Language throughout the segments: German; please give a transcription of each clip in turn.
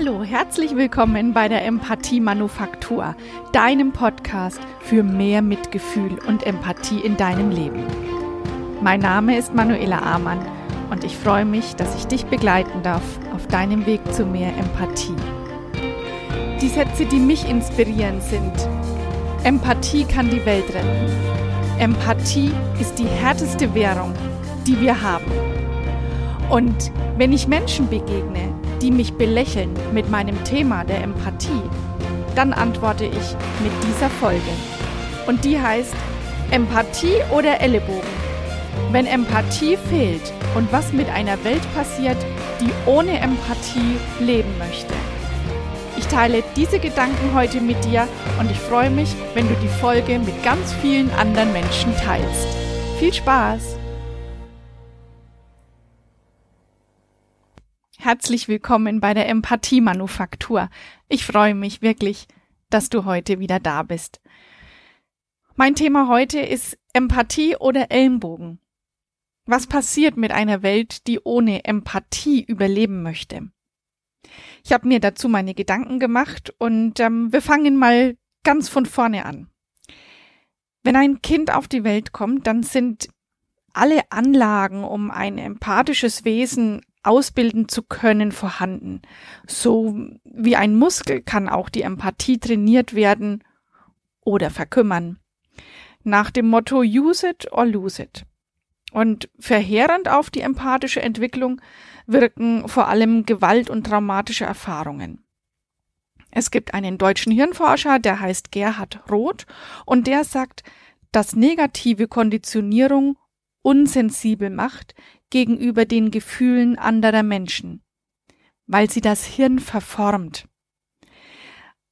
Hallo, herzlich willkommen bei der Empathie Manufaktur, deinem Podcast für mehr Mitgefühl und Empathie in deinem Leben. Mein Name ist Manuela Amann und ich freue mich, dass ich dich begleiten darf auf deinem Weg zu mehr Empathie. Die Sätze, die mich inspirieren, sind Empathie kann die Welt retten. Empathie ist die härteste Währung, die wir haben. Und wenn ich Menschen begegne, die mich belächeln mit meinem Thema der Empathie, dann antworte ich mit dieser Folge. Und die heißt Empathie oder Ellenbogen. Wenn Empathie fehlt und was mit einer Welt passiert, die ohne Empathie leben möchte. Ich teile diese Gedanken heute mit dir und ich freue mich, wenn du die Folge mit ganz vielen anderen Menschen teilst. Viel Spaß! Herzlich willkommen bei der Empathie Manufaktur. Ich freue mich wirklich, dass du heute wieder da bist. Mein Thema heute ist Empathie oder Ellenbogen. Was passiert mit einer Welt, die ohne Empathie überleben möchte? Ich habe mir dazu meine Gedanken gemacht und ähm, wir fangen mal ganz von vorne an. Wenn ein Kind auf die Welt kommt, dann sind alle Anlagen, um ein empathisches Wesen ausbilden zu können, vorhanden. So wie ein Muskel kann auch die Empathie trainiert werden oder verkümmern. Nach dem Motto Use it or lose it. Und verheerend auf die empathische Entwicklung wirken vor allem Gewalt und traumatische Erfahrungen. Es gibt einen deutschen Hirnforscher, der heißt Gerhard Roth, und der sagt, dass negative Konditionierung unsensibel macht gegenüber den Gefühlen anderer Menschen, weil sie das Hirn verformt.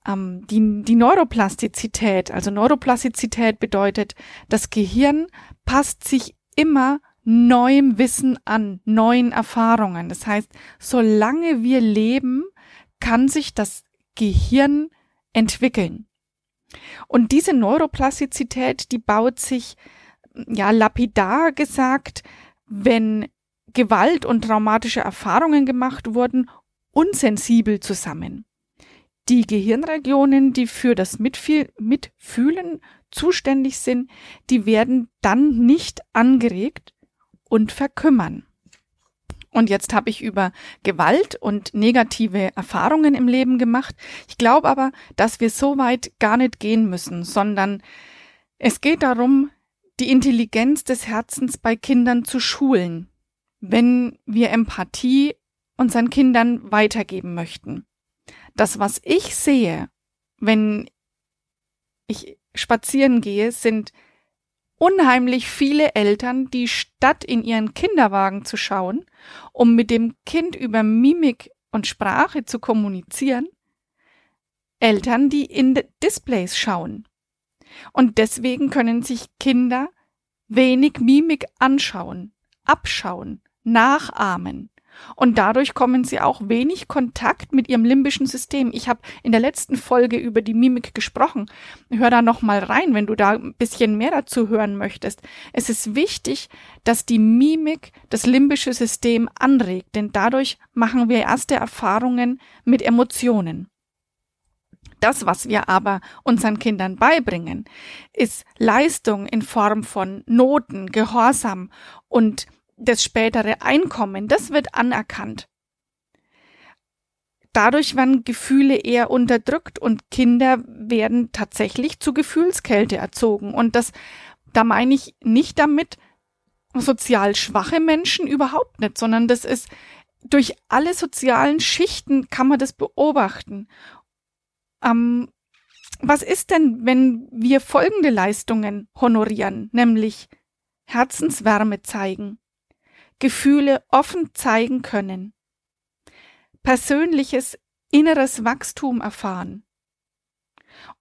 Ähm, die, die Neuroplastizität, also Neuroplastizität bedeutet, das Gehirn passt sich immer neuem Wissen an, neuen Erfahrungen. Das heißt, solange wir leben, kann sich das Gehirn entwickeln. Und diese Neuroplastizität, die baut sich, ja, lapidar gesagt, wenn Gewalt und traumatische Erfahrungen gemacht wurden, unsensibel zusammen. Die Gehirnregionen, die für das Mitfühlen zuständig sind, die werden dann nicht angeregt und verkümmern. Und jetzt habe ich über Gewalt und negative Erfahrungen im Leben gemacht. Ich glaube aber, dass wir so weit gar nicht gehen müssen, sondern es geht darum, die Intelligenz des Herzens bei Kindern zu schulen, wenn wir Empathie unseren Kindern weitergeben möchten. Das, was ich sehe, wenn ich spazieren gehe, sind unheimlich viele Eltern, die statt in ihren Kinderwagen zu schauen, um mit dem Kind über Mimik und Sprache zu kommunizieren, Eltern, die in Displays schauen. Und deswegen können sich Kinder wenig Mimik anschauen, abschauen, nachahmen. Und dadurch kommen sie auch wenig Kontakt mit ihrem limbischen System. Ich habe in der letzten Folge über die Mimik gesprochen. Hör da noch mal rein, wenn du da ein bisschen mehr dazu hören möchtest. Es ist wichtig, dass die Mimik das limbische System anregt, denn dadurch machen wir erste Erfahrungen mit Emotionen. Das, was wir aber unseren Kindern beibringen, ist Leistung in Form von Noten, Gehorsam und das spätere Einkommen, das wird anerkannt. Dadurch werden Gefühle eher unterdrückt und Kinder werden tatsächlich zu Gefühlskälte erzogen. Und das, da meine ich nicht damit sozial schwache Menschen überhaupt nicht, sondern das ist durch alle sozialen Schichten kann man das beobachten. Ähm, was ist denn, wenn wir folgende Leistungen honorieren, nämlich Herzenswärme zeigen, Gefühle offen zeigen können, persönliches inneres Wachstum erfahren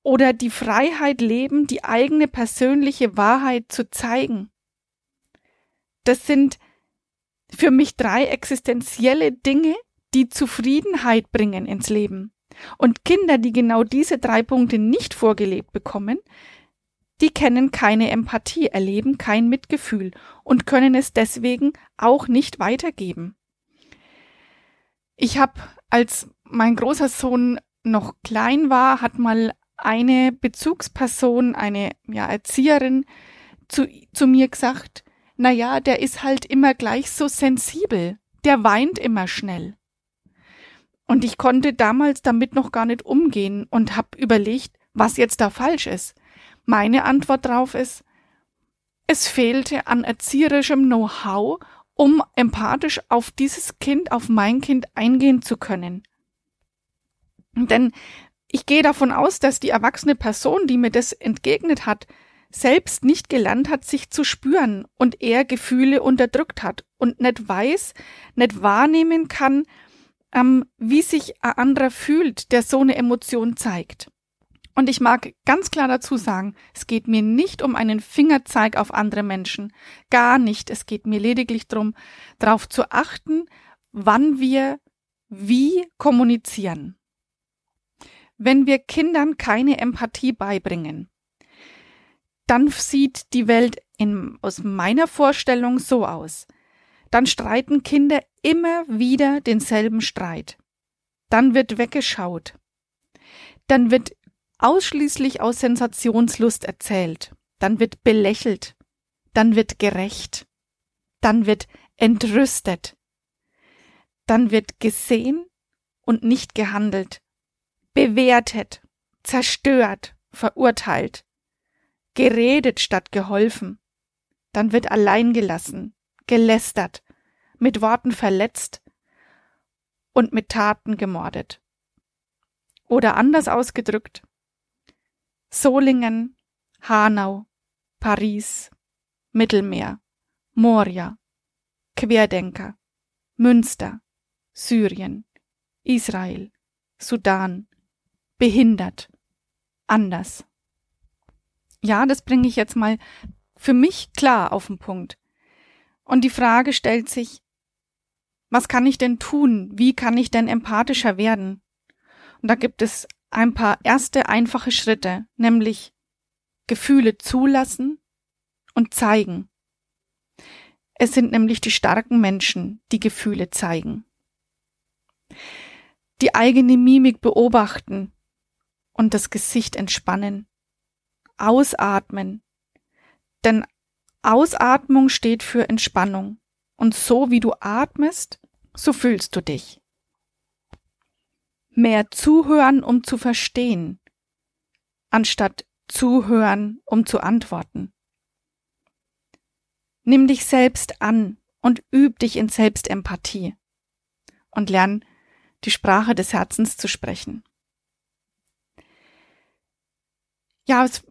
oder die Freiheit leben, die eigene persönliche Wahrheit zu zeigen. Das sind für mich drei existenzielle Dinge, die Zufriedenheit bringen ins Leben. Und Kinder, die genau diese drei Punkte nicht vorgelebt bekommen, die kennen keine Empathie, erleben kein Mitgefühl und können es deswegen auch nicht weitergeben. Ich habe als mein großer Sohn noch klein war, hat mal eine Bezugsperson, eine ja, Erzieherin zu, zu mir gesagt, na ja, der ist halt immer gleich so sensibel, der weint immer schnell. Und ich konnte damals damit noch gar nicht umgehen und habe überlegt, was jetzt da falsch ist. Meine Antwort drauf ist, es fehlte an erzieherischem Know-how, um empathisch auf dieses Kind, auf mein Kind eingehen zu können. Denn ich gehe davon aus, dass die erwachsene Person, die mir das entgegnet hat, selbst nicht gelernt hat, sich zu spüren und eher Gefühle unterdrückt hat und nicht weiß, nicht wahrnehmen kann, ähm, wie sich ein anderer fühlt, der so eine Emotion zeigt. Und ich mag ganz klar dazu sagen, es geht mir nicht um einen Fingerzeig auf andere Menschen. Gar nicht. Es geht mir lediglich darum, darauf zu achten, wann wir wie kommunizieren. Wenn wir Kindern keine Empathie beibringen, dann sieht die Welt in, aus meiner Vorstellung so aus. Dann streiten Kinder immer wieder denselben Streit. Dann wird weggeschaut. Dann wird ausschließlich aus Sensationslust erzählt. Dann wird belächelt. Dann wird gerecht. Dann wird entrüstet. Dann wird gesehen und nicht gehandelt bewertet, zerstört, verurteilt, geredet statt geholfen, dann wird allein gelassen, gelästert, mit Worten verletzt und mit Taten gemordet. Oder anders ausgedrückt, Solingen, Hanau, Paris, Mittelmeer, Moria, Querdenker, Münster, Syrien, Israel, Sudan, behindert, anders. Ja, das bringe ich jetzt mal für mich klar auf den Punkt. Und die Frage stellt sich, was kann ich denn tun? Wie kann ich denn empathischer werden? Und da gibt es ein paar erste einfache Schritte, nämlich Gefühle zulassen und zeigen. Es sind nämlich die starken Menschen, die Gefühle zeigen. Die eigene Mimik beobachten, und das Gesicht entspannen. Ausatmen. Denn Ausatmung steht für Entspannung. Und so wie du atmest, so fühlst du dich. Mehr zuhören, um zu verstehen, anstatt zuhören, um zu antworten. Nimm dich selbst an und üb dich in Selbstempathie und lern die Sprache des Herzens zu sprechen. Ja, es,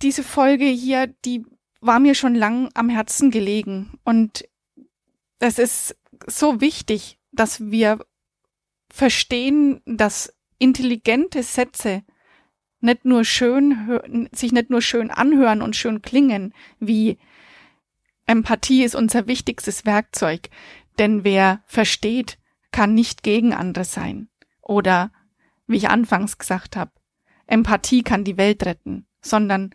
diese Folge hier, die war mir schon lang am Herzen gelegen und es ist so wichtig, dass wir verstehen, dass intelligente Sätze nicht nur schön, sich nicht nur schön anhören und schön klingen, wie Empathie ist unser wichtigstes Werkzeug, denn wer versteht, kann nicht gegen andere sein. Oder, wie ich anfangs gesagt habe, Empathie kann die Welt retten, sondern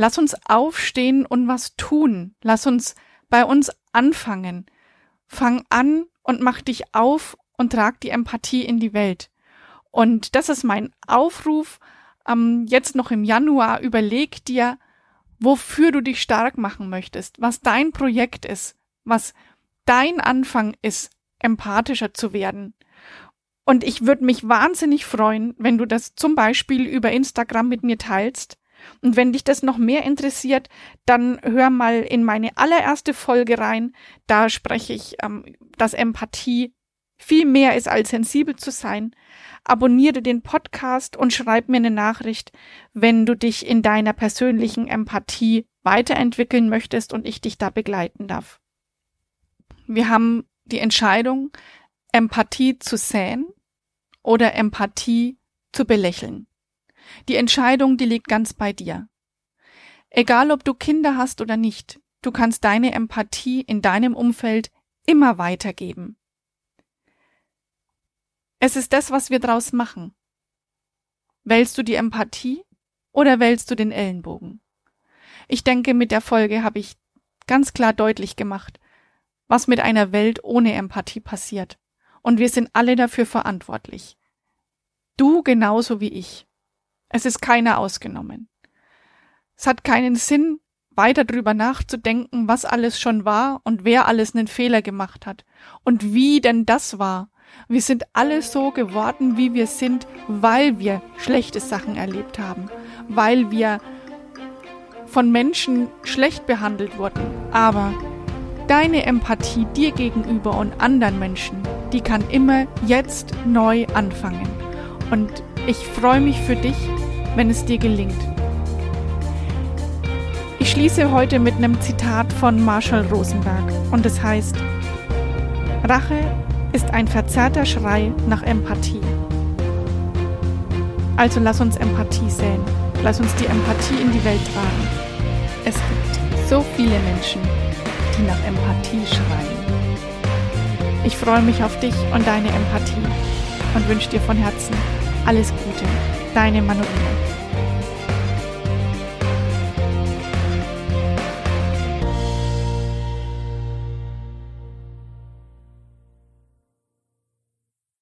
lass uns aufstehen und was tun. Lass uns bei uns anfangen. Fang an und mach dich auf und trag die Empathie in die Welt. Und das ist mein Aufruf. Ähm, jetzt noch im Januar überleg dir, wofür du dich stark machen möchtest, was dein Projekt ist, was dein Anfang ist, empathischer zu werden. Und ich würde mich wahnsinnig freuen, wenn du das zum Beispiel über Instagram mit mir teilst. Und wenn dich das noch mehr interessiert, dann hör mal in meine allererste Folge rein. Da spreche ich, ähm, dass Empathie viel mehr ist als sensibel zu sein. Abonniere den Podcast und schreib mir eine Nachricht, wenn du dich in deiner persönlichen Empathie weiterentwickeln möchtest und ich dich da begleiten darf. Wir haben die Entscheidung, Empathie zu säen oder Empathie zu belächeln. Die Entscheidung, die liegt ganz bei dir. Egal ob du Kinder hast oder nicht, du kannst deine Empathie in deinem Umfeld immer weitergeben. Es ist das, was wir draus machen. Wählst du die Empathie oder wählst du den Ellenbogen? Ich denke, mit der Folge habe ich ganz klar deutlich gemacht, was mit einer Welt ohne Empathie passiert Und wir sind alle dafür verantwortlich. Du genauso wie ich. Es ist keiner ausgenommen. Es hat keinen Sinn, weiter drüber nachzudenken, was alles schon war und wer alles einen Fehler gemacht hat und wie denn das war. Wir sind alle so geworden, wie wir sind, weil wir schlechte Sachen erlebt haben, weil wir von Menschen schlecht behandelt wurden. Aber deine Empathie dir gegenüber und anderen Menschen, die kann immer jetzt neu anfangen. Und ich freue mich für dich, wenn es dir gelingt. Ich schließe heute mit einem Zitat von Marshall Rosenberg und es heißt, Rache ist ein verzerrter Schrei nach Empathie. Also lass uns Empathie säen. Lass uns die Empathie in die Welt tragen. Es gibt so viele Menschen, die nach Empathie schreien. Ich freue mich auf dich und deine Empathie und wünsche dir von Herzen alles Gute. Deine Manuela.